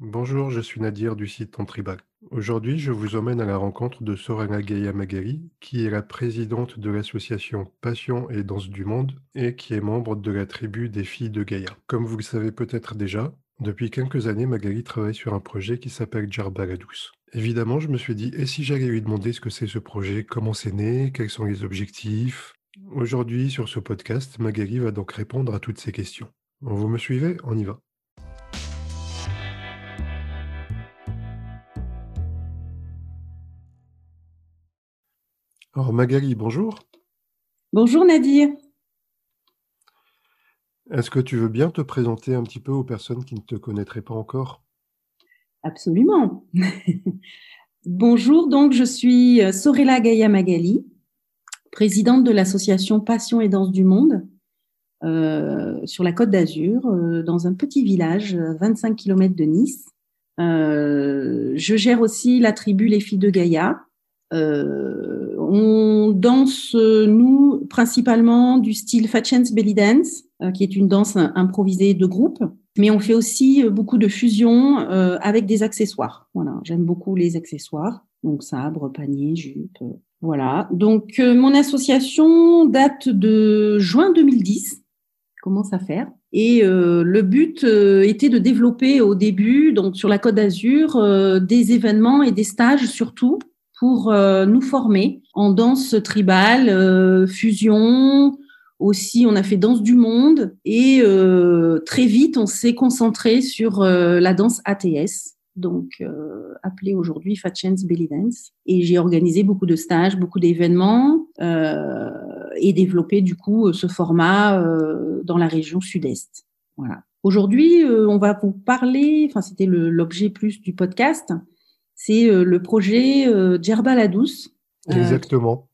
Bonjour, je suis Nadir du site Tantribal. Aujourd'hui, je vous emmène à la rencontre de Sorana Gaya Magali, qui est la présidente de l'association Passion et Danse du Monde et qui est membre de la tribu des filles de Gaïa. Comme vous le savez peut-être déjà, depuis quelques années, Magali travaille sur un projet qui s'appelle Douce. Évidemment, je me suis dit, et si j'allais lui demander ce que c'est ce projet, comment c'est né, quels sont les objectifs? Aujourd'hui, sur ce podcast, Magali va donc répondre à toutes ces questions. Vous me suivez? On y va. Alors Magali, bonjour. Bonjour Nadir. Est-ce que tu veux bien te présenter un petit peu aux personnes qui ne te connaîtraient pas encore? Absolument. Bonjour, donc je suis euh, Sorella Gaïa Magali, présidente de l'association Passion et Danse du Monde euh, sur la Côte d'Azur, euh, dans un petit village, 25 km de Nice. je gère aussi la tribu Les Filles de Gaïa. On danse, nous, principalement du style Fatchens Belly Dance, qui est une danse improvisée de groupe mais on fait aussi euh, beaucoup de fusions euh, avec des accessoires. Voilà, j'aime beaucoup les accessoires, donc sabre, panier, jupe. Euh, voilà. Donc mon association date de juin 2010. Commence à faire? Et le but était de développer au début, donc sur la Côte d'Azur, des événements et des stages surtout pour nous former en danse tribale, fusion, aussi, on a fait danse du monde et euh, très vite, on s'est concentré sur euh, la danse ATS, donc euh, appelée aujourd'hui Fat Chance Belly Dance. Et j'ai organisé beaucoup de stages, beaucoup d'événements et développé du coup ce format dans la région sud-est. Voilà. Aujourd'hui, on va vous parler, enfin c'était l'objet plus du podcast, c'est le projet Djerba la douce. Exactement.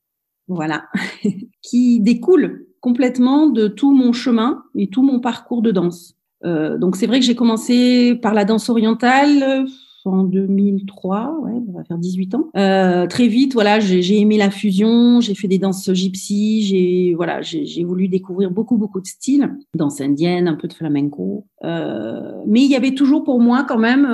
Voilà, qui découle complètement de tout mon chemin et tout mon parcours de danse. Euh, donc c'est vrai que j'ai commencé par la danse orientale euh, en 2003, ouais, on va faire 18 ans. Euh, très vite, voilà, j'ai aimé la fusion, j'ai fait des danses gypsy, j'ai voilà, j'ai voulu découvrir beaucoup beaucoup de styles, danse indienne, un peu de flamenco. mais il y avait toujours pour moi quand même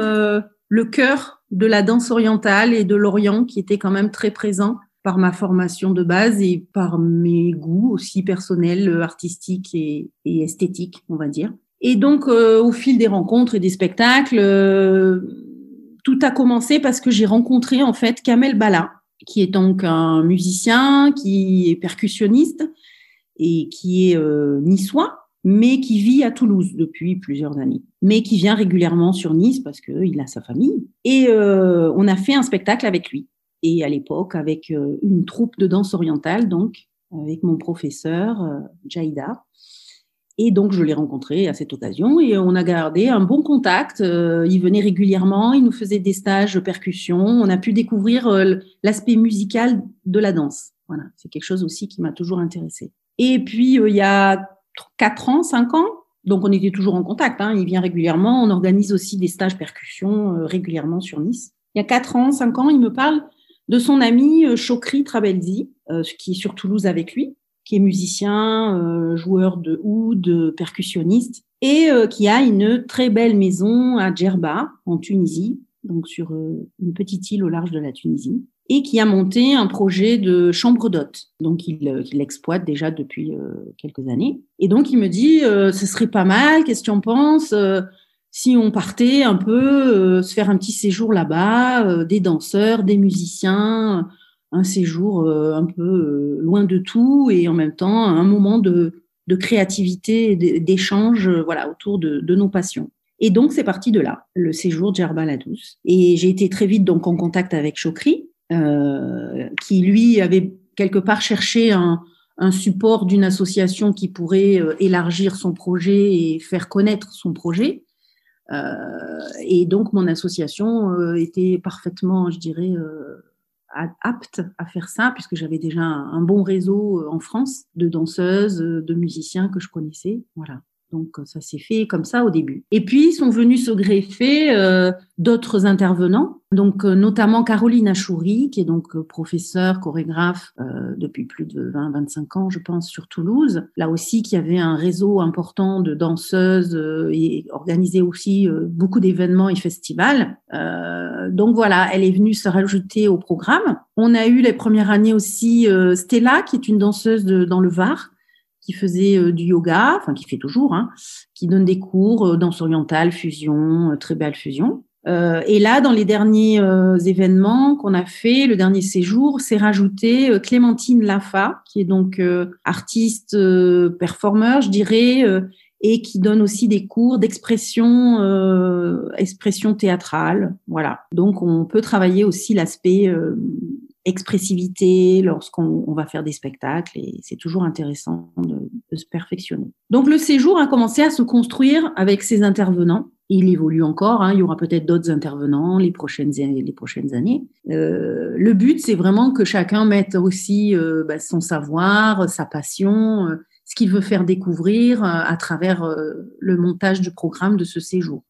le cœur de la danse orientale et de l'Orient qui était quand même très présent par ma formation de base et par mes goûts aussi personnels, euh, artistiques et, esthétiques, on va dire. Et donc, euh, au fil des rencontres et des spectacles, euh, tout a commencé parce que j'ai rencontré en fait Kamel Bala, qui est donc un musicien, qui est percussionniste et qui est niçois, mais qui vit à Toulouse depuis plusieurs années, mais qui vient régulièrement sur Nice parce qu'il a sa famille. Et on a fait un spectacle avec lui et à l'époque avec euh, une troupe de danse orientale, donc avec mon professeur euh, Jaïda. Et donc, je l'ai rencontré à cette occasion et on a gardé un bon contact. Euh, il venait régulièrement, il nous faisait des stages de percussion. On a pu découvrir l'aspect musical de la danse. Voilà, c'est quelque chose aussi qui m'a toujours intéressé. Et puis, il y a quatre ans, cinq ans, donc on était toujours en contact. Hein, il vient régulièrement. On organise aussi des stages percussion régulièrement sur Nice. Il y a quatre ans, cinq ans, il me parle de son ami euh, Chokri Trabelzi, euh, qui est sur Toulouse avec lui, qui est musicien, euh, joueur de oud, percussionniste, et qui a une très belle maison à Djerba, en Tunisie, donc sur une petite île au large de la Tunisie, et qui a monté un projet de chambre d'hôte. Donc, il l'exploite déjà depuis quelques années. Et donc, il me dit, ce serait pas mal, qu'est-ce que tu en penses si on partait un peu euh, se faire un petit séjour là-bas, euh, des danseurs, des musiciens, un séjour euh, un peu loin de tout et en même temps un moment de, de créativité, d'échange, voilà, autour de, de, nos passions. Et donc c'est parti de là, le séjour douce. Et j'ai été très vite donc en contact avec Chokri, qui lui avait quelque part cherché un, un support d'une association qui pourrait élargir son projet et faire connaître son projet. Euh, et donc, mon association euh, était parfaitement, je dirais, euh, apte à faire ça, puisque j'avais déjà un, bon réseau en France de danseuses, de musiciens que je connaissais. Voilà. Donc ça s'est fait comme ça au début. Et puis sont venus se greffer euh, d'autres intervenants, donc euh, notamment Caroline Achouri, qui est donc euh, professeure chorégraphe depuis plus de 20-25 ans, je pense, sur Toulouse. Là aussi, qui avait un réseau important de danseuses et organisait aussi beaucoup d'événements et festivals. donc voilà, elle est venue se rajouter au programme. On a eu les premières années aussi Stella, qui est une danseuse de, dans le Var qui faisait euh, du yoga, enfin qui fait toujours, hein, qui donne des cours euh, danse orientale, fusion, euh, très belle fusion. et là, dans les derniers événements qu'on a fait, le dernier séjour, c'est rajouté Clémentine Lafa, qui est donc artiste, performeur, je dirais, et qui donne aussi des cours d'expression, expression théâtrale. Voilà. Donc, on peut travailler aussi l'aspect expressivité lorsqu'on va faire des spectacles et c'est toujours intéressant de, se perfectionner. Donc le séjour a commencé à se construire avec ses intervenants. Il évolue encore, hein, il y aura peut-être d'autres intervenants les prochaines, les prochaines années. Euh, le but, c'est vraiment que chacun mette aussi bah, son savoir, sa passion, euh, ce qu'il veut faire découvrir à travers le montage du programme de ce séjour.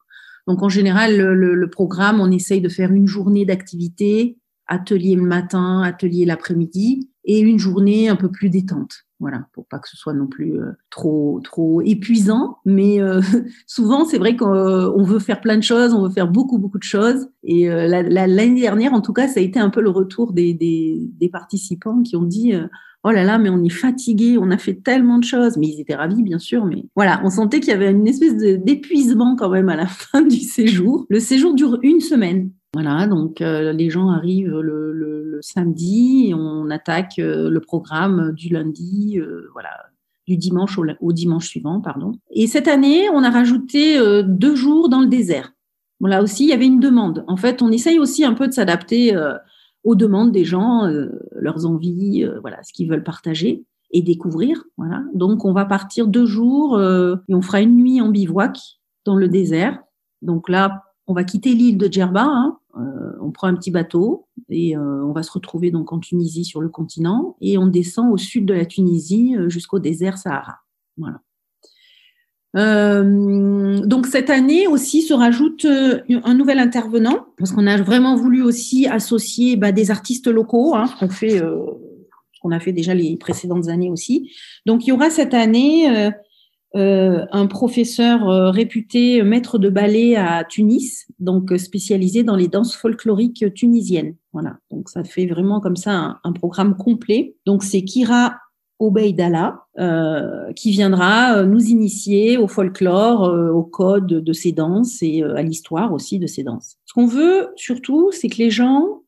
Donc en général, le, le programme, on essaye de faire une journée d'activité atelier le matin, atelier l'après-midi et une journée un peu plus détente. Voilà, pour pas que ce soit non plus euh, trop trop épuisant, mais euh, souvent c'est vrai qu'on veut faire plein de choses, on veut faire beaucoup beaucoup de choses. Et euh, l'année dernière, en tout cas, ça a été un peu le retour des, des, des participants qui ont dit oh là là, mais on est fatigué, on a fait tellement de choses. Mais ils étaient ravis, bien sûr. Mais voilà, on sentait qu'il y avait une espèce d'épuisement quand même à la fin du séjour. Le séjour dure une semaine. Voilà, donc euh, les gens arrivent le, le, samedi et on attaque euh, le programme du lundi, euh, voilà, du dimanche au, dimanche suivant, pardon. Et cette année, on a rajouté deux jours dans le désert. Bon, là aussi, il y avait une demande. En fait, on essaye aussi un peu de s'adapter aux demandes des gens, leurs envies, voilà, ce qu'ils veulent partager et découvrir. Voilà. Donc, on va partir deux jours et on fera une nuit en bivouac dans le désert. Donc là, on va quitter l'île de Djerba, hein. Euh, on prend un petit bateau et euh, on va se retrouver donc en Tunisie sur le continent et on descend au sud de la Tunisie euh, jusqu'au désert Sahara. Voilà. donc cette année aussi se rajoute un nouvel intervenant parce qu'on a vraiment voulu aussi associer bah, des artistes locaux, hein, qu'on fait, qu'on a fait déjà les précédentes années aussi. Donc il y aura cette année euh, un professeur euh, réputé maître de ballet à Tunis, donc euh, spécialisé dans les danses folkloriques tunisiennes. Voilà, donc ça fait vraiment comme ça un, programme complet. Donc c'est Kira Obeidala qui viendra nous initier au folklore, au code de ces danses et à l'histoire aussi de ces danses. Ce qu'on veut surtout, c'est que les gens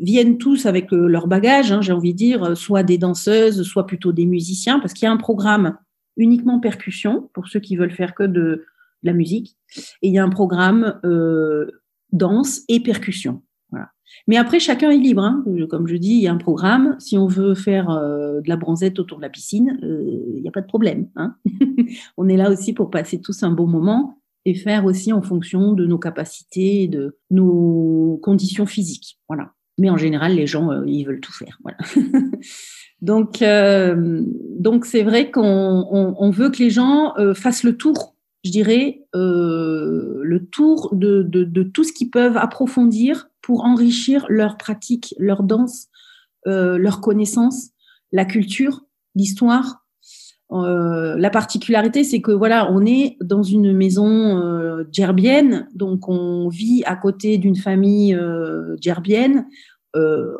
viennent tous avec leur bagage, hein, j'ai envie de dire, soit des danseuses, soit plutôt des musiciens, parce qu'il y a un programme uniquement percussion pour ceux qui veulent faire que de, la musique. Et il y a un programme euh, danse et percussion. Mais après, chacun est libre. Hein. Comme je dis, il y a un programme. Si on veut faire euh, de la bronzette autour de la piscine, euh, il n'y a pas de problème. Hein. on est là aussi pour passer tous un bon moment et faire aussi en fonction de nos capacités, de nos conditions physiques. Voilà. Mais en général, les gens, euh, ils veulent tout faire. Donc, euh, donc c'est vrai qu'on veut que les gens euh, fassent le tour, je dirais, euh, le tour de, tout ce qu'ils peuvent approfondir pour enrichir leur pratique, leur danse, leur connaissance, la culture, l'histoire. la particularité, c'est que voilà, on est dans une maison djerbienne, donc on vit à côté d'une famille djerbienne euh,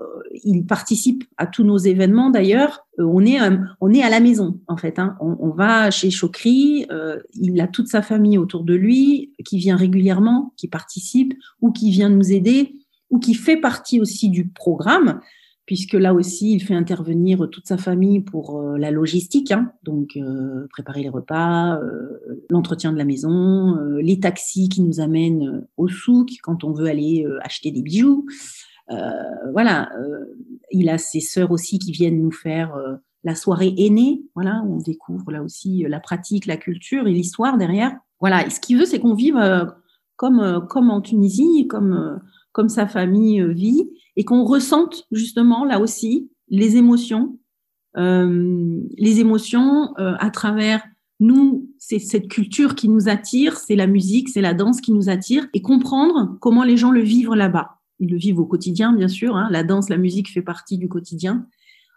il participe à tous nos événements d'ailleurs. Euh, on est on est à la maison en fait. Hein. On, va chez Chokri. Euh, il a toute sa famille autour de lui qui vient régulièrement, qui participe ou qui vient nous aider ou qui fait partie aussi du programme puisque là aussi il fait intervenir toute sa famille pour la logistique, hein. donc préparer les repas, l'entretien de la maison, les taxis qui nous amènent au souk quand on veut aller acheter des bijoux. Euh, voilà, euh, il a ses sœurs aussi qui viennent nous faire euh, la soirée aînée, voilà, où on découvre là aussi la pratique, la culture et l'histoire derrière. Voilà, et ce qu'il veut, c'est qu'on vive comme, comme en Tunisie, comme, comme sa famille vit, et qu'on ressente justement là aussi les émotions, les émotions à travers nous, c'est cette culture qui nous attire, c'est la musique, c'est la danse qui nous attire, et comprendre comment les gens le vivent là-bas. Ils le vivent au quotidien, bien sûr. Hein. La danse, la musique fait partie du quotidien.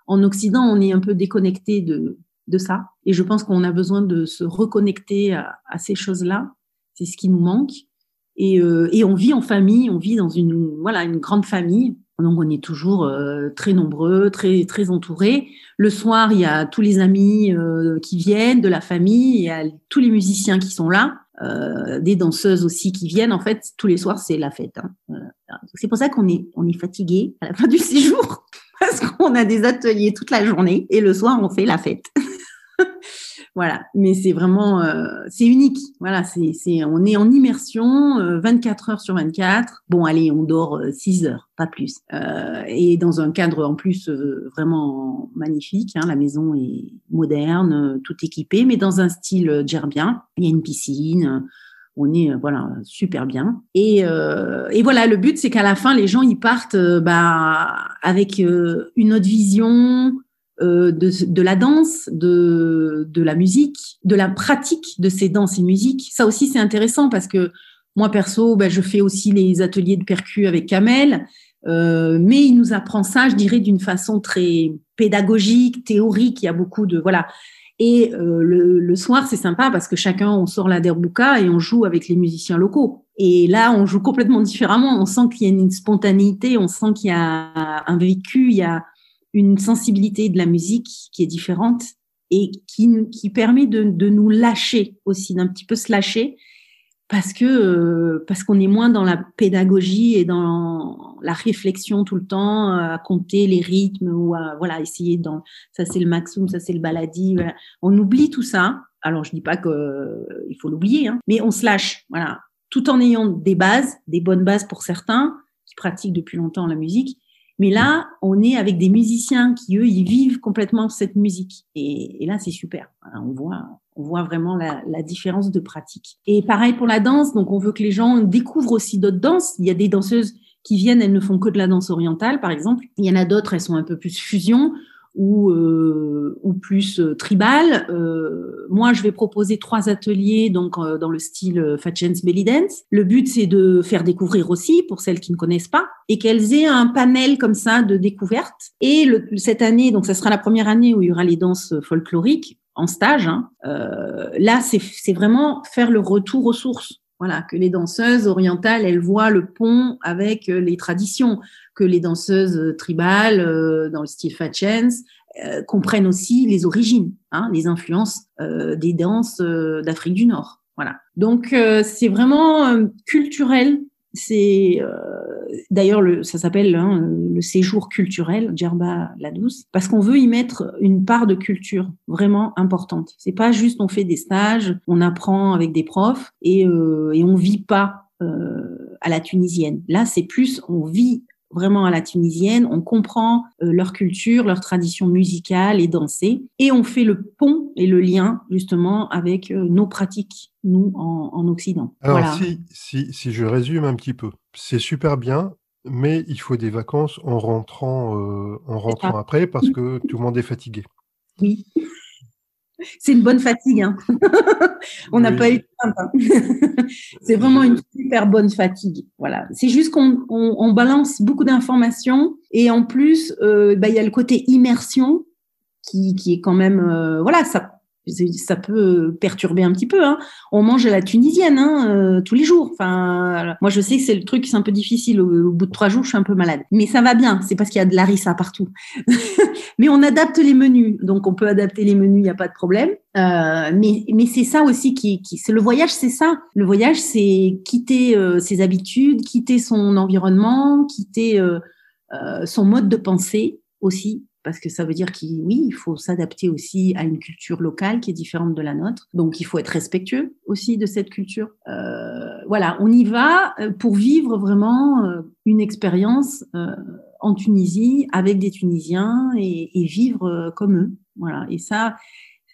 En Occident, on est un peu déconnecté de, ça, et je pense qu'on a besoin de se reconnecter à, à ces choses-là. C'est ce qui nous manque. Et, euh, et, on vit en famille, on vit dans une voilà une grande famille. Donc on est toujours euh, très nombreux, très très entourés. Le soir, il y a tous les amis euh, qui viennent, de la famille, il y a tous les musiciens qui sont là, euh, des danseuses aussi qui viennent. En fait, tous les soirs, c'est la fête. Hein. C'est pour ça qu'on est on est fatigué à la fin du séjour parce qu'on a des ateliers toute la journée et le soir on fait la fête. Voilà, mais c'est vraiment, euh, c'est unique. Voilà, c'est, c'est, on est en immersion 24 euh, heures sur 24. Bon, allez, on dort 6 euh, heures, pas plus. et dans un cadre en plus vraiment magnifique. Hein, la maison est moderne, tout équipé, mais dans un style gerbien. Il y a une piscine. On est voilà super bien et, et voilà le but c'est qu'à la fin les gens ils partent bah avec une autre vision euh, de, de, la danse, de, de la musique, de la pratique de ces danses et musiques. Ça aussi, c'est intéressant parce que moi, perso, ben, je fais aussi les ateliers de percu avec Kamel, euh, mais il nous apprend ça, je dirais, d'une façon très pédagogique, théorique. Il y a beaucoup de voilà. Et euh, le, le, soir, c'est sympa parce que chacun, on sort la derbuka et on joue avec les musiciens locaux. Et là, on joue complètement différemment. On sent qu'il y a une spontanéité, on sent qu'il y a un vécu, il y a une sensibilité de la musique qui est différente et qui, qui permet de, de nous lâcher aussi, d'un petit peu se lâcher parce que euh, parce qu'on est moins dans la pédagogie et dans la réflexion tout le temps à compter les rythmes ou à voilà essayer dans ça c'est le maximum ça c'est le baladi on oublie tout ça. Alors je dis pas que euh, il faut l'oublier hein, mais on se lâche voilà. Tout en ayant des bases des bonnes bases pour certains qui pratiquent depuis longtemps la musique mais là, on est avec des musiciens qui, eux, ils vivent complètement cette musique. Et, là, c'est super. On voit, on voit vraiment la, la, différence de pratique. Et pareil pour la danse. Donc, on veut que les gens découvrent aussi d'autres danses. Il y a des danseuses qui viennent, elles ne font que de la danse orientale, par exemple. Il y en a d'autres, elles sont un peu plus fusion ou, euh, ou plus euh, tribal. Euh, moi, je vais proposer trois ateliers donc euh, dans le style euh, Fat Chance Belly Dance. Le but, c'est de faire découvrir aussi pour celles qui ne connaissent pas et qu'elles aient un panel comme ça de découverte. Et le, cette année, donc ça sera la première année où il y aura les danses folkloriques en stage. Hein. là, c'est vraiment faire le retour aux sources. Voilà, que les danseuses orientales, elles voient le pont avec les traditions que les danseuses euh, tribales euh, dans le style Fat euh, comprennent aussi les origines, hein, les influences des danses d'Afrique du Nord. Voilà. Donc c'est vraiment culturel. C'est d'ailleurs le, ça s'appelle hein, le séjour culturel Djerba la douce parce qu'on veut y mettre une part de culture vraiment importante. C'est pas juste on fait des stages, on apprend avec des profs et et on vit pas à la tunisienne. Là, c'est plus on vit vraiment à la tunisienne, on comprend euh, leur culture, leur tradition musicale et dansée, et on fait le pont et le lien justement avec euh, nos pratiques, nous, en, Occident. Alors si, si, si, je résume un petit peu, c'est super bien, mais il faut des vacances en rentrant, euh, en rentrant après parce que tout le monde est fatigué. Oui. C'est une bonne fatigue. Hein. on n'a pas eu de hein. C'est vraiment une super bonne fatigue. Voilà. C'est juste qu'on on, balance beaucoup d'informations et en plus, euh, bah, il y a le côté immersion qui, qui est quand même, euh, voilà, ça ça peut perturber un petit peu. Hein. On mange à la tunisienne hein, euh, tous les jours. Enfin, moi je sais que c'est le truc, c'est un peu difficile. Au, bout de trois jours, je suis un peu malade, mais ça va bien. C'est parce qu'il y a de l'arissa partout. mais on adapte les menus, donc on peut adapter les menus, il n'y a pas de problème. Euh, mais mais c'est ça aussi qui, qui le voyage, c'est ça. Le voyage, c'est quitter euh, ses habitudes, quitter son environnement, quitter euh, euh, son mode de pensée aussi parce que ça veut dire qu'il il faut s'adapter aussi à une culture locale qui est différente de la nôtre. Donc il faut être respectueux aussi de cette culture. Euh, voilà, on y va euh, pour vivre vraiment euh, une expérience en Tunisie avec des Tunisiens et, vivre comme eux. Voilà, et ça.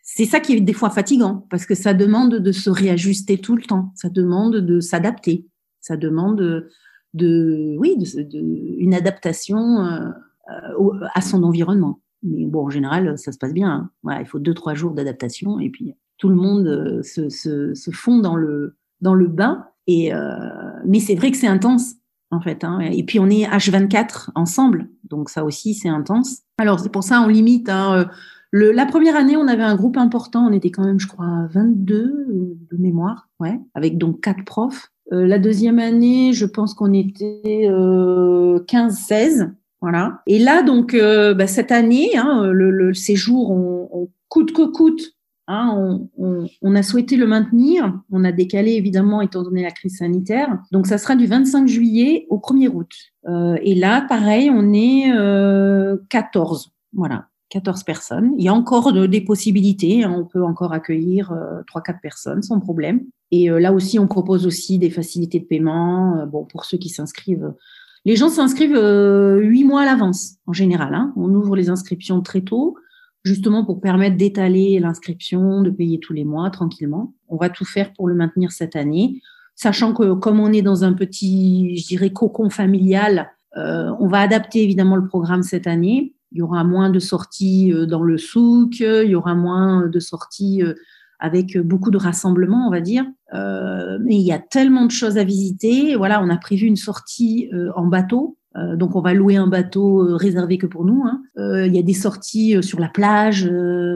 C'est ça qui est des fois fatigant parce que ça demande de se réajuster tout le temps, ça demande de s'adapter, ça demande de, oui, de, une adaptation à son environnement. Mais bon, en général, ça se passe bien. Hein. Il faut deux, trois jours d'adaptation et puis tout le monde se, se, se fond dans le dans le bain. Et mais c'est vrai que c'est intense en fait. Hein. Et puis on est H24 ensemble, donc ça aussi c'est intense. Alors c'est pour ça on limite. Hein, la première année, on avait un groupe important, on était quand même, je crois, 22 de mémoire, ouais, avec donc quatre profs. Euh, la deuxième année, je pense qu'on était euh, 15-16, voilà. Et là, donc, euh, bah, cette année, hein, le, le, séjour, on, on, coûte que coûte, hein, on, on, on, a souhaité le maintenir. On a décalé, évidemment, étant donné la crise sanitaire. Donc, ça sera du 25 juillet au 1er août. Euh, et là, pareil, on est 14, voilà. 14 personnes. Il y a encore des possibilités. Hein. On peut encore accueillir euh, 3-4 personnes sans problème. Et euh, là aussi, on propose aussi des facilités de paiement. Euh, bon, pour ceux qui s'inscrivent, les gens s'inscrivent euh, huit mois à l'avance en général. Hein. On ouvre les inscriptions très tôt, justement pour permettre d'étaler l'inscription, de payer tous les mois tranquillement. On va tout faire pour le maintenir cette année, sachant que comme on est dans un petit, je dirais, cocon familial, on va adapter évidemment le programme cette année il y aura moins de sorties euh, dans le souk, il y aura moins de sorties euh, avec beaucoup de rassemblements, on va dire. Euh, mais il y a tellement de choses à visiter. Voilà, on a prévu une sortie en bateau euh, donc on va louer un bateau euh, réservé que pour nous. Hein. Euh, il y a des sorties sur la plage.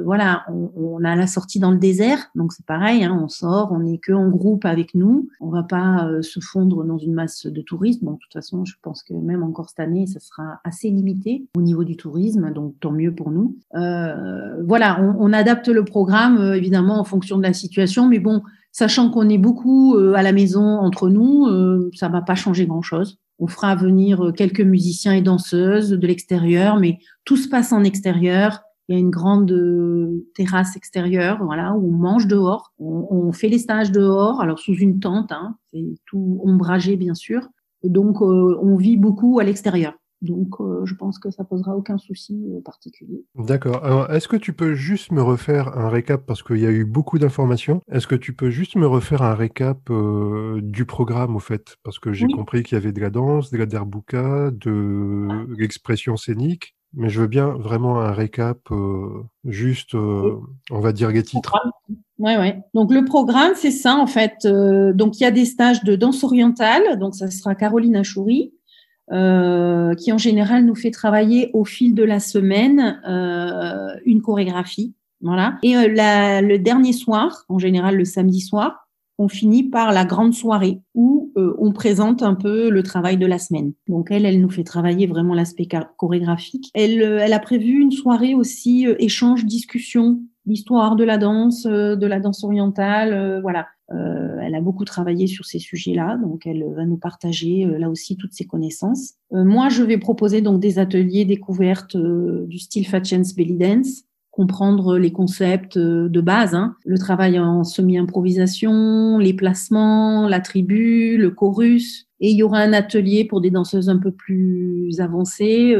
voilà, on, on, a la sortie dans le désert. Donc c'est pareil, hein, on sort, on n'est que en groupe avec nous. On va pas se fondre dans une masse de touristes. Bon, de toute façon, je pense que même encore cette année, ça sera assez limité au niveau du tourisme. Donc tant mieux pour nous. voilà, on, on, adapte le programme évidemment en fonction de la situation. Mais bon, sachant qu'on est beaucoup à la maison entre nous, ça va pas changer grand chose. On fera venir euh, quelques musiciens et danseuses de l'extérieur, mais tout se passe en extérieur. Il y a une grande euh, terrasse extérieure, voilà, où on mange dehors. On, fait les stages dehors, alors sous une tente, hein, c'est tout ombragé bien sûr. Donc euh, on vit beaucoup à l'extérieur. Donc, euh, je pense que ça posera aucun souci euh, particulier. D'accord. Alors, est-ce que tu peux juste me refaire un récap parce qu'il y a eu beaucoup d'informations Est-ce que tu peux juste me refaire un récap euh, du programme au fait? Parce que j'ai compris qu'il y avait de la danse, de la derbuka, de l'expression scénique. Mais je veux bien vraiment un récap juste, on va dire les titres. Ouais, ouais. Donc le programme, c'est ça en fait. donc il y a des stages de danse orientale. Donc ça sera Caroline Achouri. Euh, qui en général nous fait travailler au fil de la semaine euh, une chorégraphie. Voilà. Et euh, la, le dernier soir, en général le samedi soir, on finit par la grande soirée où on présente un peu le travail de la semaine. Donc elle, elle nous fait travailler vraiment l'aspect chorégraphique. Elle, elle a prévu une soirée aussi échange, discussion, l'histoire de la danse, de la danse orientale, voilà. Euh, elle a beaucoup travaillé sur ces sujets-là, donc elle va nous partager euh, là aussi toutes ses connaissances. Euh, moi, je vais proposer donc des ateliers découvertes du style Fatchens Belly Dance, comprendre les concepts de base, hein, le travail en semi-improvisation, les placements, la tribu, le chorus. Et il y aura un atelier pour des danseuses un peu plus avancées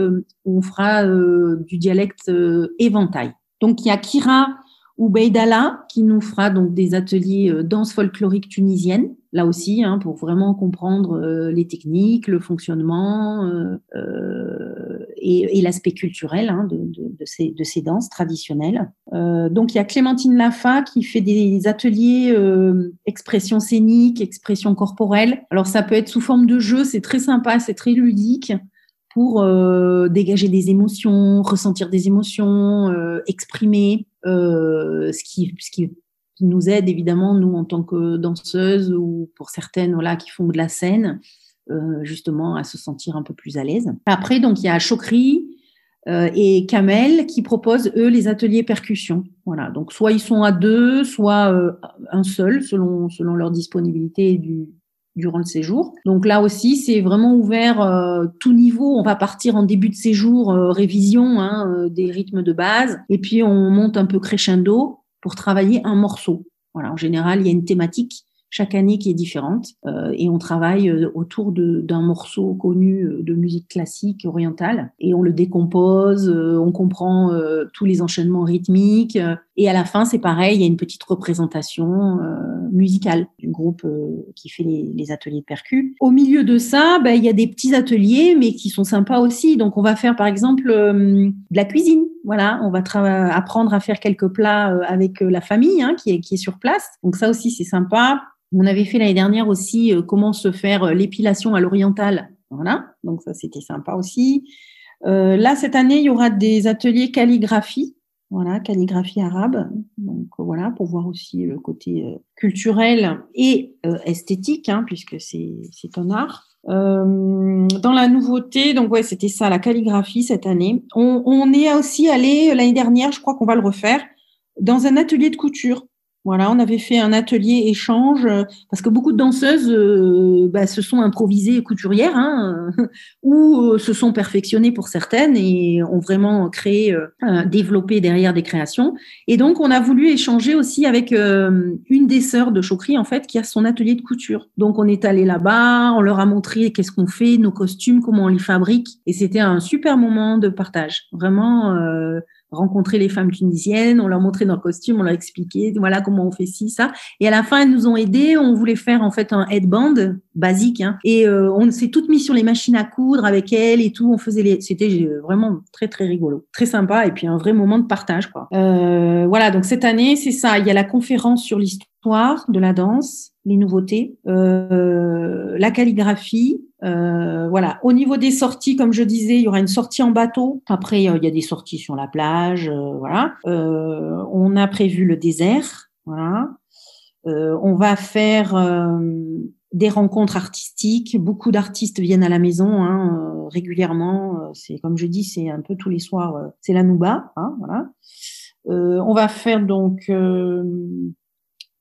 où on fera du dialecte éventail. Donc il y a Kira ou Beidala, qui nous fera donc des ateliers euh, danse folklorique tunisienne, là aussi, hein, pour vraiment comprendre euh, les techniques, le fonctionnement euh, euh et, et l'aspect culturel hein, de, de, de, ces, de, ces, danses traditionnelles. Euh, donc il y a Clémentine Lafa qui fait des ateliers euh, expression scénique, expression corporelle. Alors ça peut être sous forme de jeu, c'est très sympa, c'est très ludique pour dégager des émotions, ressentir des émotions, exprimer. Euh, ce, qui, ce qui nous aide évidemment, nous, en tant que danseuses ou pour certaines voilà, qui font de la scène, euh, justement à se sentir un peu plus à l'aise. Après, donc, il y a Chokri euh, et Kamel qui proposent, eux, les ateliers percussion. Voilà, donc soit ils sont à deux, soit euh, un seul, selon, selon leur disponibilité du, durant le séjour. Donc là aussi, c'est vraiment ouvert euh, tout niveau. On va partir en début de séjour euh, révision hein, euh, des rythmes de base, et puis on monte un peu crescendo pour travailler un morceau. Voilà, en général, il y a une thématique chaque année qui est différente euh, et on travaille euh, autour d'un morceau connu euh, de musique classique orientale et on le décompose, on comprend tous les enchaînements rythmiques et à la fin c'est pareil, il y a une petite représentation musicale du groupe qui fait les, les, ateliers de percu. Au milieu de ça, ben, il y a des petits ateliers mais qui sont sympas aussi. Donc on va faire par exemple de la cuisine Voilà, on va apprendre à faire quelques plats avec la famille hein, qui, est, qui est sur place. Donc ça aussi, c'est sympa. On avait fait l'année dernière aussi comment se faire l'épilation à l'oriental. Voilà, donc ça c'était sympa aussi. là, cette année, il y aura des ateliers calligraphie voilà, calligraphie arabe. Donc voilà, pour voir aussi le côté euh, culturel et euh, esthétique, hein, puisque c'est un art. Euh, dans la nouveauté, donc ouais, c'était ça, la calligraphie cette année. On, on est aussi allé l'année dernière, je crois qu'on va le refaire, dans un atelier de couture. Voilà, on avait fait un atelier échange euh, parce que beaucoup de danseuses euh, bah, se sont improvisées couturières hein, ou euh, se sont perfectionnées pour certaines et ont vraiment créé, développé derrière des créations. Et donc, on a voulu échanger aussi avec une des sœurs de Chokri en fait qui a son atelier de couture. Donc, on est allé là-bas, on leur a montré qu'est-ce qu'on fait, nos costumes, comment on les fabrique, et c'était un super moment de partage. Vraiment rencontrer les femmes tunisiennes, on leur montrait nos costumes, on leur expliquait, voilà comment on fait ci, ça. Et à la fin, elles nous ont aidés. On voulait faire en fait un headband basique, hein, et euh, on s'est toutes mis sur les machines à coudre avec elles et tout. On faisait les, c'était vraiment très très rigolo, très sympa, et puis un vrai moment de partage, quoi. Euh, voilà, donc cette année, c'est ça. Il y a la conférence sur l'histoire de la danse, les nouveautés, euh, la calligraphie, euh, voilà. Au niveau des sorties, comme je disais, il y aura une sortie en bateau. Après, euh, il y a des sorties sur la plage. Voilà. on a prévu le désert. Voilà. on va faire des rencontres artistiques. Beaucoup d'artistes viennent à la maison hein, régulièrement. C'est comme je dis, c'est un peu tous les soirs. c'est la Nouba. Hein, voilà. on va faire donc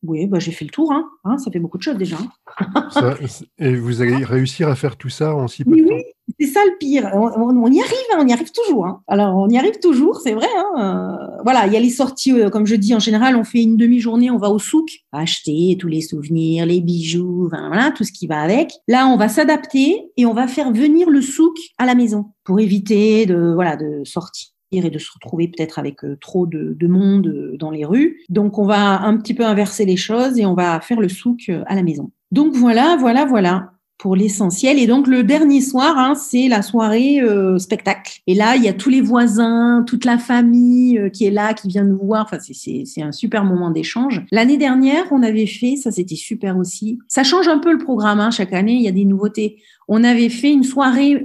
oui, bah, j'ai fait le tour. Hein. hein. ça fait beaucoup de choses déjà. Hein. et vous allez réussir à faire tout ça en si peu de temps? Oui, c'est ça le pire. On, y arrive, hein, on y arrive toujours. Alors, on y arrive toujours, c'est vrai. Euh, voilà, il y a les sorties, euh, comme je dis, en général, on fait une demi-journée, on va au souk, acheter tous les souvenirs, les bijoux, voilà, tout ce qui va avec. Là, on va s'adapter et on va faire venir le souk à la maison pour éviter de, voilà, de sortir et de se retrouver peut-être avec euh, trop de, monde euh, dans les rues. Donc on va un petit peu inverser les choses et on va faire le souk euh, à la maison. Donc voilà, voilà, voilà pour l'essentiel. Et donc le dernier soir, hein, c'est la soirée spectacle. Et là, il y a tous les voisins, toute la famille qui est là, qui vient nous voir. Enfin, c'est un super moment d'échange. L'année dernière, on avait fait, ça c'était super aussi. Ça change un peu le programme. Hein, chaque année, il y a des nouveautés. On avait fait une soirée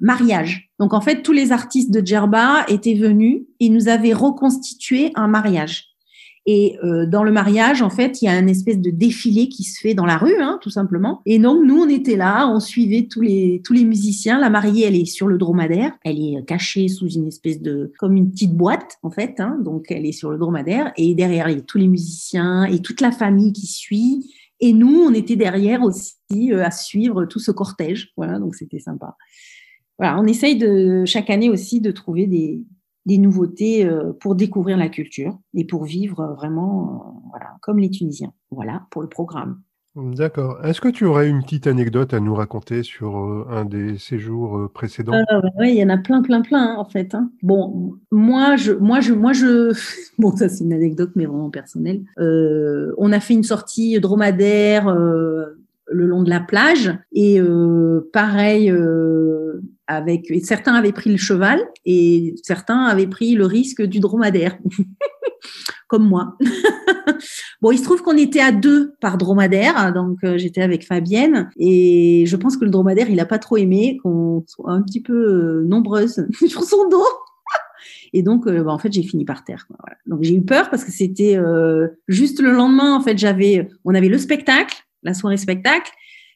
mariage. Donc en fait, tous les artistes de Djerba étaient venus et nous avaient reconstitué un mariage. Et euh, dans le mariage, en fait, il y a un espèce de défilé qui se fait dans la rue, hein, tout simplement. Et donc nous, on était là, on suivait tous les tous les musiciens. La mariée, elle est sur le dromadaire, elle est cachée sous une espèce de comme une petite boîte, en fait. Hein, donc elle est sur le dromadaire et derrière il y a tous les musiciens et toute la famille qui suit. Et nous, on était derrière aussi euh, à suivre tout ce cortège. Voilà, donc c'était sympa voilà, on essaye de chaque année aussi de trouver des, des nouveautés euh, pour découvrir la culture et pour vivre vraiment euh, voilà, comme les Tunisiens. Voilà pour le programme. D'accord. Est-ce que tu aurais une petite anecdote à nous raconter sur euh, un des séjours précédents? Oui, il y en a plein, plein, plein hein, en fait. Hein. Bon, moi, je, moi, je, moi, je, bon, ça c'est une anecdote mais vraiment personnelle. on a fait une sortie dromadaire le long de la plage et pareil avec certains avaient pris le cheval et certains avaient pris le risque du dromadaire, comme moi. bon, il se trouve qu'on était à deux par dromadaire, donc euh, j'étais avec Fabienne et je pense que le dromadaire il a pas trop aimé qu'on soit un petit peu euh, nombreuses sur son dos. Et donc, euh, bah, en fait, j'ai fini par terre. Donc, j'ai eu peur parce que c'était juste le lendemain. En fait, j'avais, on avait le spectacle, la soirée spectacle.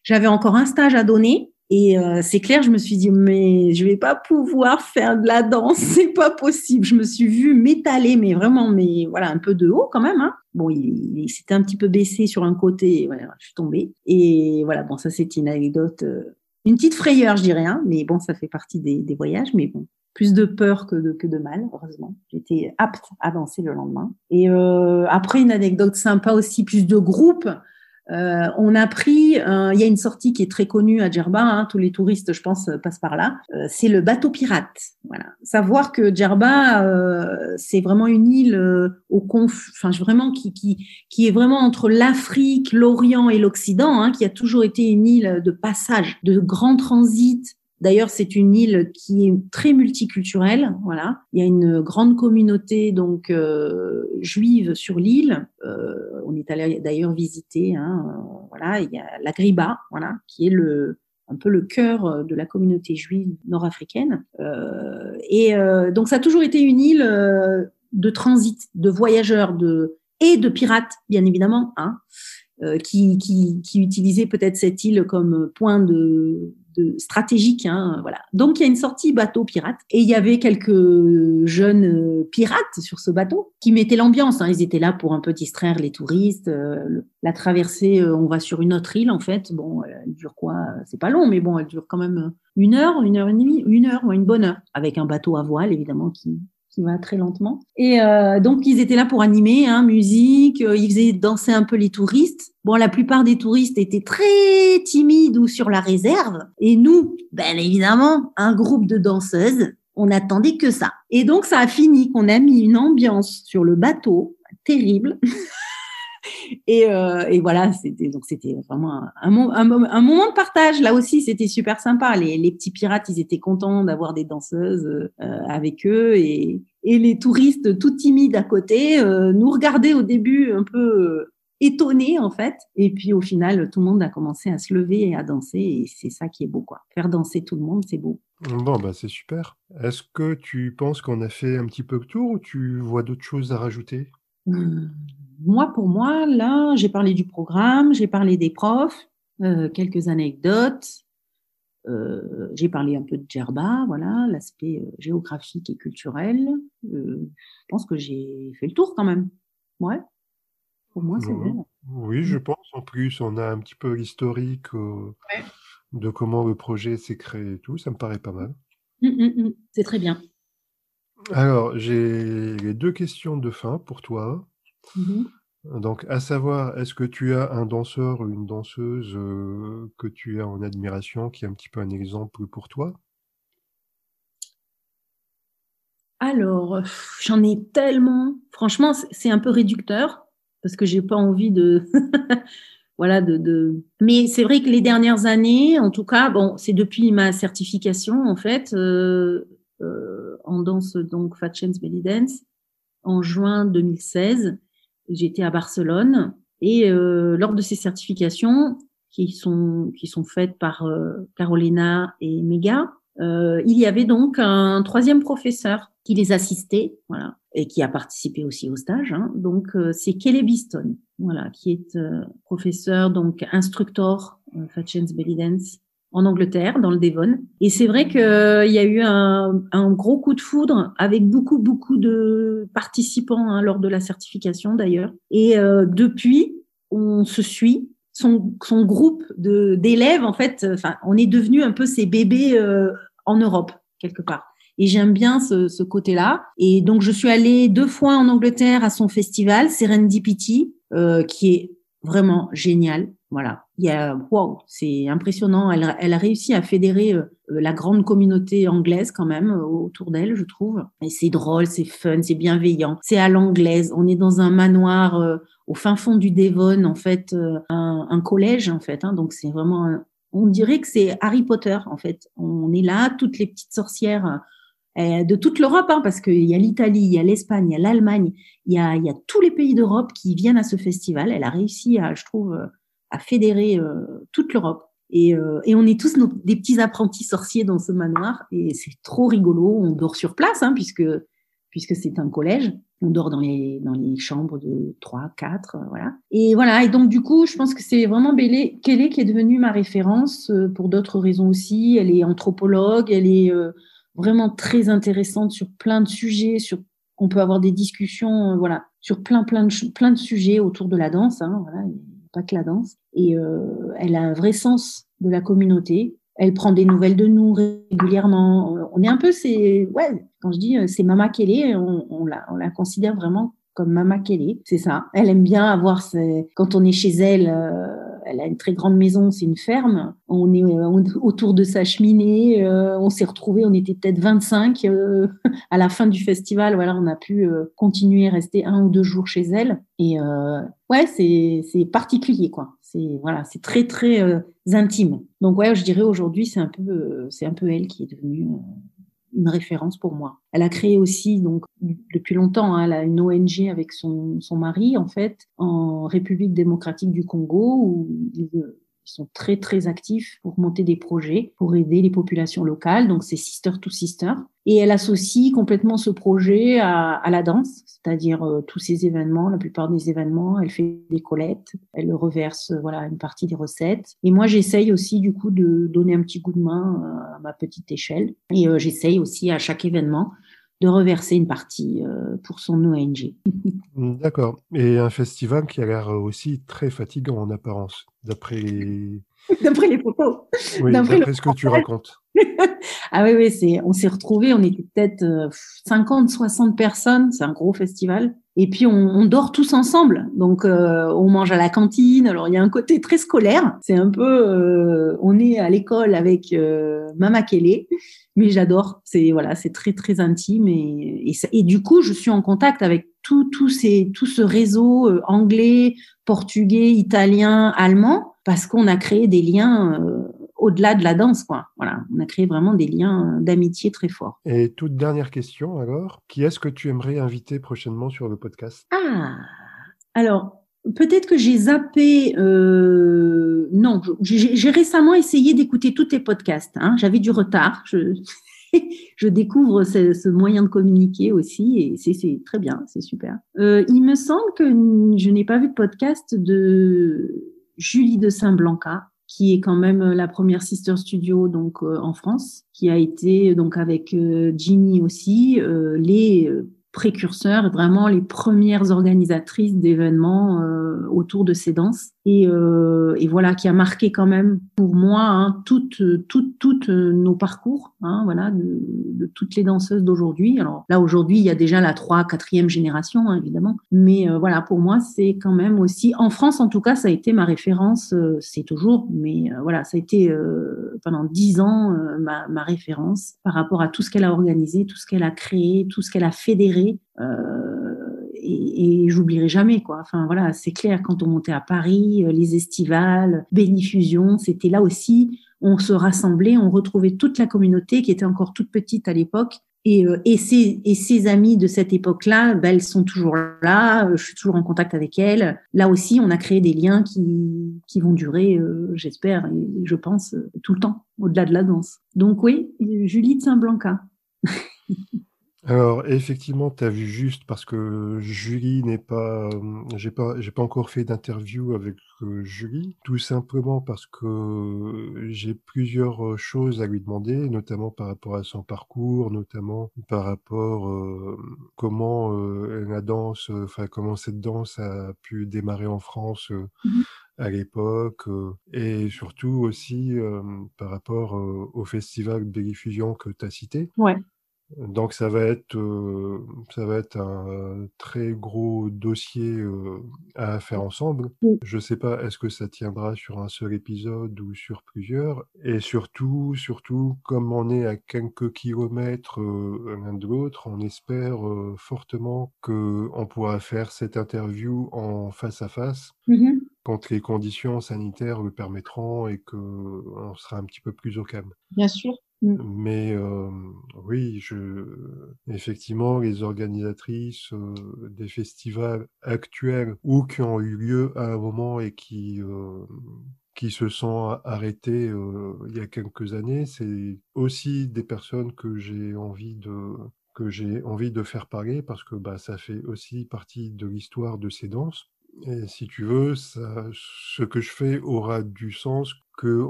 J'avais encore un stage à donner et euh, c'est clair, je me suis dit, mais je vais pas pouvoir faire de la danse, c'est pas possible. Je me suis vue m'étaler, mais vraiment, mais voilà, un peu de haut quand même. Hein. Bon, il, s'était un petit peu baissé sur un côté, je suis tombée. Et voilà, bon, ça c'est une anecdote, euh, une petite frayeur, je dirais, hein, mais bon, ça fait partie des, voyages, mais bon, plus de peur que de, que de mal, heureusement. J'étais apte à danser le lendemain. Et euh, après, une anecdote sympa aussi, plus de groupe. Euh, on a pris, euh, il y a une sortie qui est très connue à Djerba, hein, tous les touristes, je pense, passent par là. Euh, c'est le bateau pirate. Voilà. Savoir que Djerba, c'est vraiment une île au conf, enfin vraiment qui, qui, qui est vraiment entre l'Afrique, l'Orient et l'Occident, hein, qui a toujours été une île de passage, de grand transit D'ailleurs, c'est une île qui est très multiculturelle. Voilà, il y a une grande communauté donc euh, juive sur l'île. Euh, on est allé d'ailleurs visiter. Hein, euh, voilà, il y a la Griba, voilà, qui est le un peu le cœur de la communauté juive nord-africaine. Euh, et euh, donc, ça a toujours été une île de transit, de voyageurs, de et de pirates, bien évidemment, hein, qui, qui, qui utilisaient peut-être cette île comme point de, stratégique. Hein, voilà. Donc il y a une sortie bateau pirate et il y avait quelques jeunes euh, pirates sur ce bateau qui mettaient l'ambiance. Hein. Ils étaient là pour un peu distraire les touristes. Euh, la traversée, euh, on va sur une autre île en fait. Bon, elle dure quoi? C'est pas long, mais bon, elle dure quand même une heure, une heure et demie, une heure ou une bonne heure avec un bateau à voile évidemment qui qui va très lentement. Et euh, donc ils étaient là pour animer, hein, musique, euh, ils faisaient danser un peu les touristes. Bon, la plupart des touristes étaient très timides ou sur la réserve. Et nous, ben évidemment, un groupe de danseuses, on n'attendait que ça. Et donc ça a fini qu'on a mis une ambiance sur le bateau terrible. Et, euh, et, voilà, c'était donc c'était vraiment un, moment de partage. Là aussi, c'était super sympa. Les, petits pirates, ils étaient contents d'avoir des danseuses euh, avec eux et, les touristes tout timides à côté euh, nous regardaient au début un peu étonnés en fait. Et puis au final, tout le monde a commencé à se lever et à danser et c'est ça qui est beau quoi. Faire danser tout le monde, c'est beau. Bon, bah c'est super. Est-ce que tu penses qu'on a fait un petit peu le tour ou tu vois d'autres choses à rajouter? Moi, pour moi, là, j'ai parlé du programme, j'ai parlé des profs, euh, quelques anecdotes, euh, j'ai parlé un peu de Djerba, voilà, l'aspect euh, géographique et culturel. Euh, je pense que j'ai fait le tour quand même. Ouais. Pour moi, c'est bon. Oui, je mm. pense. En plus, on a un petit peu l'historique euh, de comment le projet s'est créé et tout. Ça me paraît pas mal. Mm, mm, c'est très bien. Alors, j'ai les deux questions de fin pour toi. Mmh Donc, à savoir, est-ce que tu as un danseur ou une danseuse que tu as en admiration, qui est un petit peu un exemple pour toi? Alors, j'en ai tellement. Franchement, c'est un peu réducteur parce que j'ai pas envie de. voilà, de, de... Mais c'est vrai que les dernières années, en tout cas, bon, c'est depuis ma certification, en fait, euh, euh, en danse, donc Fat Chance Belly Dance, en juin 2016 J'étais à Barcelone et euh, lors de ces certifications qui sont qui sont faites par euh, Carolina et Mega, euh, il y avait donc un troisième professeur qui les assistait, voilà, et qui a participé aussi au stage. Hein. Donc c'est Kelly Biston, voilà, qui est professeur donc instructeur Fat Chance Belly Dance en Angleterre, dans le Devon. Et c'est vrai qu'il y a eu un, un, gros coup de foudre avec beaucoup, beaucoup de participants hein, lors de la certification d'ailleurs. Et euh, depuis, on se suit. Son, son groupe d'élèves, en fait, enfin, on est devenu un peu ses bébés euh, en Europe quelque part. Et j'aime bien ce, ce côté-là. Et donc, je suis allée deux fois en Angleterre à son festival, Serendipity, euh, qui est vraiment génial. Voilà, il y a wow, c'est impressionnant. Elle, elle, a réussi à fédérer euh, la grande communauté anglaise quand même euh, autour d'elle, je trouve. Et c'est drôle, c'est fun, c'est bienveillant. C'est à l'anglaise. On est dans un manoir euh, au fin fond du Devon, en fait, un, un, collège en fait. Hein, donc c'est vraiment, on dirait que c'est Harry Potter en fait. On est là, toutes les petites sorcières de toute l'Europe, hein, parce qu'il y a l'Italie, il y a l'Espagne, il y a l'Allemagne, il y a, y a tous les pays d'Europe qui viennent à ce festival. Elle a réussi à, je trouve, à fédérer euh, toute l'Europe. Et, euh, et, on est tous nos, des petits apprentis sorciers dans ce manoir et c'est trop rigolo. On dort sur place hein, puisque puisque c'est un collège. On dort dans les dans les chambres de 3, 4, euh, voilà. Et voilà. Et donc du coup, je pense que c'est vraiment Bélé, Kelly qui est devenue ma référence pour d'autres raisons aussi. Elle est anthropologue, elle est vraiment très intéressante sur plein de sujets. Sur on peut avoir des discussions, voilà, sur plein plein de plein de sujets autour de la danse. Hein, voilà pas que la danse. Et euh, elle a un vrai sens de la communauté. Elle prend des nouvelles de nous régulièrement. On est un peu, c'est, ouais, quand je dis euh, c'est Mama Kelly, on, la, on la considère vraiment comme Mama Kelly. C'est ça. Elle aime bien avoir, quand on est chez elle, euh, elle a une très grande maison, c'est une ferme. On est autour de sa cheminée. on s'est retrouvés, on était peut-être 25 à la fin du festival. Voilà, on a pu continuer à rester un ou deux jours chez elle. Et ouais, c'est particulier quoi. C'est voilà, c'est très très euh, intime. Donc ouais, je dirais aujourd'hui c'est un peu euh, c'est un peu elle qui est devenue euh, une référence pour moi. Elle a créé aussi donc depuis longtemps hein, elle a une ONG avec son son mari en fait en République démocratique du Congo sont très très actifs pour monter des projets pour aider les populations locales. Donc c'est Sister to Sister. Et elle associe complètement ce projet à, la danse, c'est-à-dire euh, tous ces événements, la plupart des événements. Elle fait des collectes, elle reverse euh, voilà une partie des recettes. Et moi j'essaye aussi du coup de donner un petit coup de main euh, à ma petite échelle. Et j'essaye aussi à chaque événement de reverser une partie euh, pour son ONG. D'accord. Et un festival qui a l'air aussi très fatigant en apparence, d'après les... d'après les photos. Oui, d'après ce que tu racontes. ah oui, oui, c'est, on s'est retrouvés, on était peut-être 50, euh, 60 personnes, c'est un gros festival. Et puis on, on dort tous ensemble, donc euh, on mange à la cantine. Alors il y a un côté très scolaire, c'est un peu, euh, on est à l'école avec Mama Kelly, mais j'adore. C'est voilà, c'est très très intime et, et, du coup je suis en contact avec tout tout ces tout ce réseau anglais, portugais, italien, allemand parce qu'on a créé des liens au-delà de la danse, quoi. Voilà, on a créé vraiment des liens d'amitié très forts. Et toute dernière question alors, qui est-ce que tu aimerais inviter prochainement sur le podcast? Ah, alors peut-être que j'ai zappé. Euh... Non, j'ai récemment essayé d'écouter tous tes podcasts. Hein. J'avais du retard. Je... je découvre ce, ce, moyen de communiquer aussi et c'est très bien, c'est super. Euh, il me semble que je n'ai pas vu de podcast de Julie de Saint-Blanca qui est quand même euh, la première sister studio donc euh, en France, qui a été donc avec euh, Ginny aussi les précurseurs, vraiment les premières organisatrices d'événements euh, autour de ces danses. Et, euh, et, voilà, qui a marqué quand même pour moi hein, toutes, toutes, toutes nos parcours, hein, voilà, de, de, toutes les danseuses d'aujourd'hui. Alors là, aujourd'hui, il y a déjà la 3 quatrième génération, hein, évidemment. Mais euh, voilà, pour moi, c'est quand même aussi, en France en tout cas, ça a été ma référence, euh, c'est toujours, mais euh, voilà, ça a été pendant dix ans ma, ma référence par rapport à tout ce qu'elle a organisé, tout ce qu'elle a créé, tout ce qu'elle a fédéré euh, et, j'oublierai jamais quoi. Enfin voilà, c'est clair quand on montait à Paris, euh, les estivales, Bénifusion, c'était là aussi. On se rassemblait, on retrouvait toute la communauté qui était encore toute petite à l'époque. Et, euh, et, ces, et amis de cette époque-là, ben, elles sont toujours là. Je suis toujours en contact avec elles. Là aussi, on a créé des liens qui vont durer, j'espère, et je pense, tout le temps, au-delà de la danse. Donc oui, Julie de Saint-Blanca. Alors effectivement, tu as vu juste parce que Julie n'est pas, j'ai pas j'ai pas encore fait d'interview avec, Julie, tout simplement parce que j'ai plusieurs, choses à lui demander, notamment par rapport à son parcours, notamment par rapport, comment, la danse, enfin comment cette danse a pu démarrer en France, mmh à l'époque, et surtout aussi, par rapport, au festival Belliffusion que tu as cité. Ouais. Donc ça va être, euh, ça va être un très gros dossier euh, à faire ensemble. Je ne sais pas, est-ce que ça tiendra sur un seul épisode ou sur plusieurs? Et surtout, surtout, comme on est à quelques kilomètres euh, l'un de l'autre, on espère fortement qu'on pourra faire cette interview en face à face. Mmh quand les conditions sanitaires le permettront et qu'on sera un petit peu plus au calme. Bien sûr. Mmh. Mais euh, oui, je, effectivement, les organisatrices des festivals actuels ou qui ont eu lieu à un moment et qui euh, qui se sont arrêtés il y a quelques années, c'est aussi des personnes que j'ai envie de que j'ai envie de faire parler parce que bah, ça fait aussi partie de l'histoire de ces danses. Et si tu veux, ça, ce que je fais aura du sens que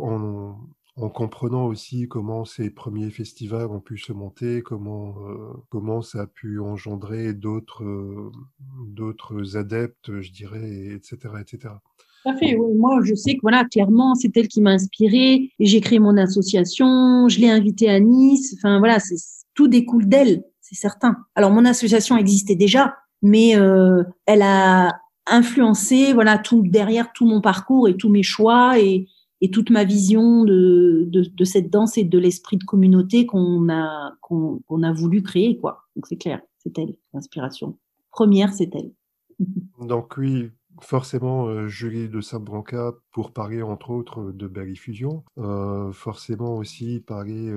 en, en comprenant aussi comment ces premiers festivals ont pu se monter, comment, euh, comment ça a pu engendrer d'autres euh, d'autres adeptes, je dirais, etc. etc. Tout à fait, oui. Moi, je sais que voilà, clairement, c'est elle qui m'a inspirée. J'ai créé mon association, je l'ai invitée à Nice. Enfin, voilà, c'est tout découle d'elle, c'est certain. Alors, mon association existait déjà, mais euh, elle a influencé, voilà, tout derrière tout mon parcours et tous mes choix et, et toute ma vision de, de, de, cette danse et de l'esprit de communauté qu'on a, qu'on a voulu créer, quoi. Donc c'est clair, c'est elle, l'inspiration. Première, c'est elle. Donc oui, Forcément, Julie de Saint-Brancat pour parler entre autres, de Berry-Fusion. Heu, forcément aussi parler,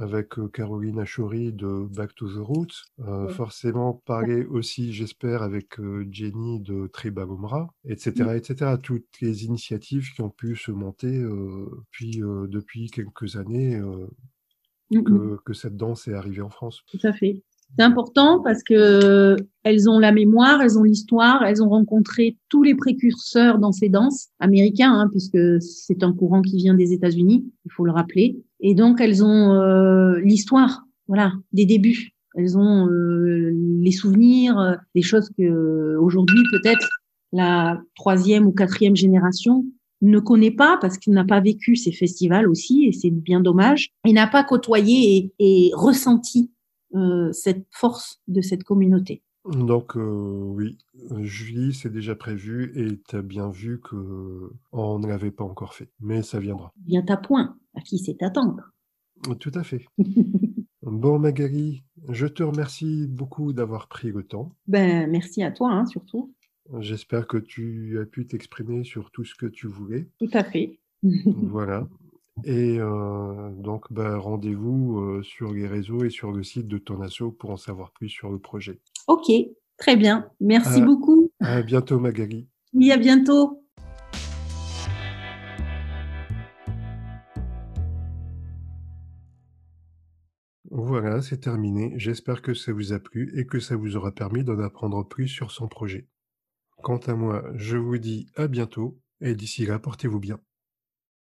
avec, Caroline Achouri de Back to the Roots. Ouais. forcément parler aussi, j'espère, avec, Jenny de Tribal Umrah et Mmh. cetera et cetera. Toutes les initiatives qui ont pu se monter, puis, depuis quelques années, Mmh mh. que que cette danse est arrivée en France. Tout à fait. C'est important parce qu'elles ont la mémoire, elles ont l'histoire, elles ont rencontré tous les précurseurs dans ces danses, américains, hein, puisque c'est un courant qui vient des États-Unis, il faut le rappeler. Et donc elles ont euh, l'histoire, voilà, des débuts. Elles ont euh, les souvenirs, des choses que aujourd'hui peut-être la troisième ou quatrième génération ne connaît pas parce qu'il n'a pas vécu ces festivals aussi, et c'est bien dommage. Il n'a pas côtoyé et, et ressenti euh, cette force de cette communauté. Donc, heu, oui, Julie, c'est déjà prévu et tu as bien vu qu'on ne l'avait pas encore fait, mais ça viendra. Viens à point, à qui c'est attendre? Tout à fait. Bon Magali, je te remercie beaucoup d'avoir pris le temps. Ben, merci à toi, hein, surtout. J'espère que tu as pu t'exprimer sur tout ce que tu voulais. Tout à fait. Voilà et heu, donc bah, rendez-vous, heu, sur les réseaux et sur le site de ton asso pour en savoir plus sur le projet. OK, très bien. Merci À beaucoup. à bientôt Magali. Oui, à bientôt. Voilà, c'est terminé. J'espère que ça vous a plu et que ça vous aura permis d'en apprendre plus sur son projet. Quant à moi, je vous dis à bientôt et d'ici là, portez-vous bien.